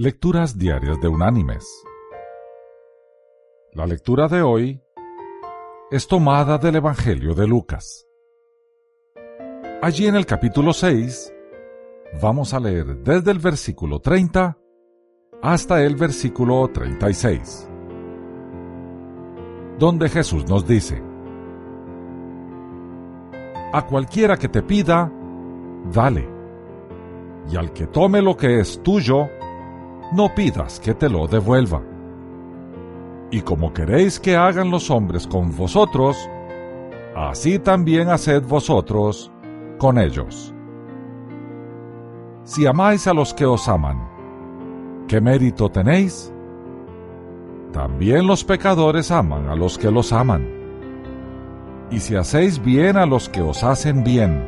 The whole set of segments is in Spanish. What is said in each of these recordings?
Lecturas Diarias de Unánimes. La lectura de hoy es tomada del Evangelio de Lucas. Allí en el capítulo 6 vamos a leer desde el versículo 30 hasta el versículo 36, donde Jesús nos dice, A cualquiera que te pida, dale, y al que tome lo que es tuyo, no pidas que te lo devuelva. Y como queréis que hagan los hombres con vosotros, así también haced vosotros con ellos. Si amáis a los que os aman, ¿qué mérito tenéis? También los pecadores aman a los que los aman. Y si hacéis bien a los que os hacen bien,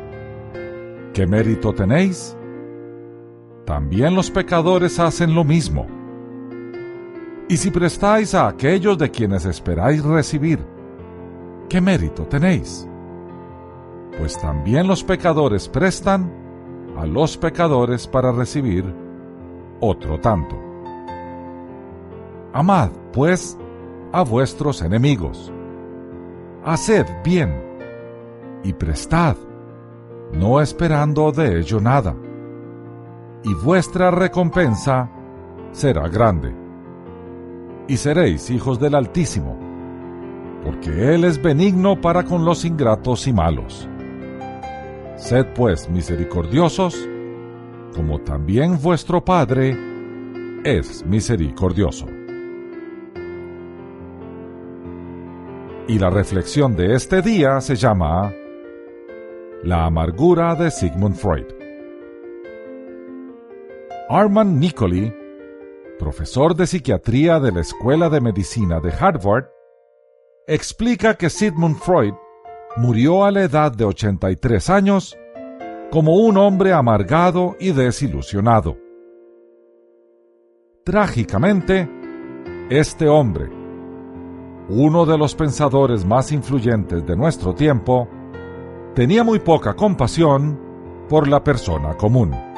¿qué mérito tenéis? También los pecadores hacen lo mismo. Y si prestáis a aquellos de quienes esperáis recibir, ¿qué mérito tenéis? Pues también los pecadores prestan a los pecadores para recibir otro tanto. Amad, pues, a vuestros enemigos. Haced bien y prestad, no esperando de ello nada y vuestra recompensa será grande. Y seréis hijos del Altísimo, porque Él es benigno para con los ingratos y malos. Sed pues misericordiosos, como también vuestro Padre es misericordioso. Y la reflexión de este día se llama La amargura de Sigmund Freud. Armand Nicoli, profesor de psiquiatría de la Escuela de Medicina de Harvard, explica que Sigmund Freud murió a la edad de 83 años como un hombre amargado y desilusionado. Trágicamente, este hombre, uno de los pensadores más influyentes de nuestro tiempo, tenía muy poca compasión por la persona común.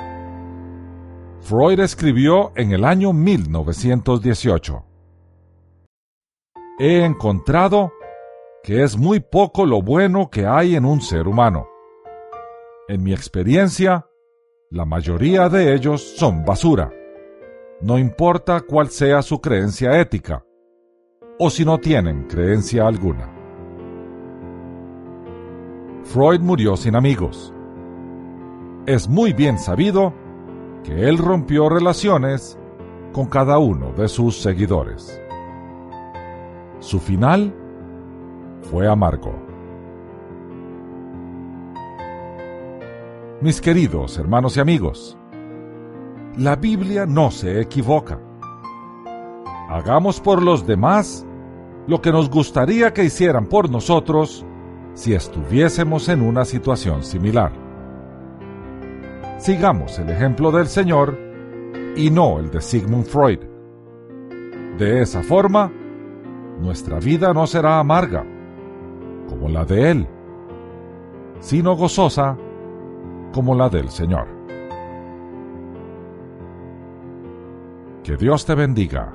Freud escribió en el año 1918. He encontrado que es muy poco lo bueno que hay en un ser humano. En mi experiencia, la mayoría de ellos son basura. No importa cuál sea su creencia ética, o si no tienen creencia alguna. Freud murió sin amigos. Es muy bien sabido que él rompió relaciones con cada uno de sus seguidores. Su final fue amargo. Mis queridos hermanos y amigos, la Biblia no se equivoca. Hagamos por los demás lo que nos gustaría que hicieran por nosotros si estuviésemos en una situación similar sigamos el ejemplo del Señor y no el de Sigmund Freud. De esa forma, nuestra vida no será amarga, como la de Él, sino gozosa, como la del Señor. Que Dios te bendiga.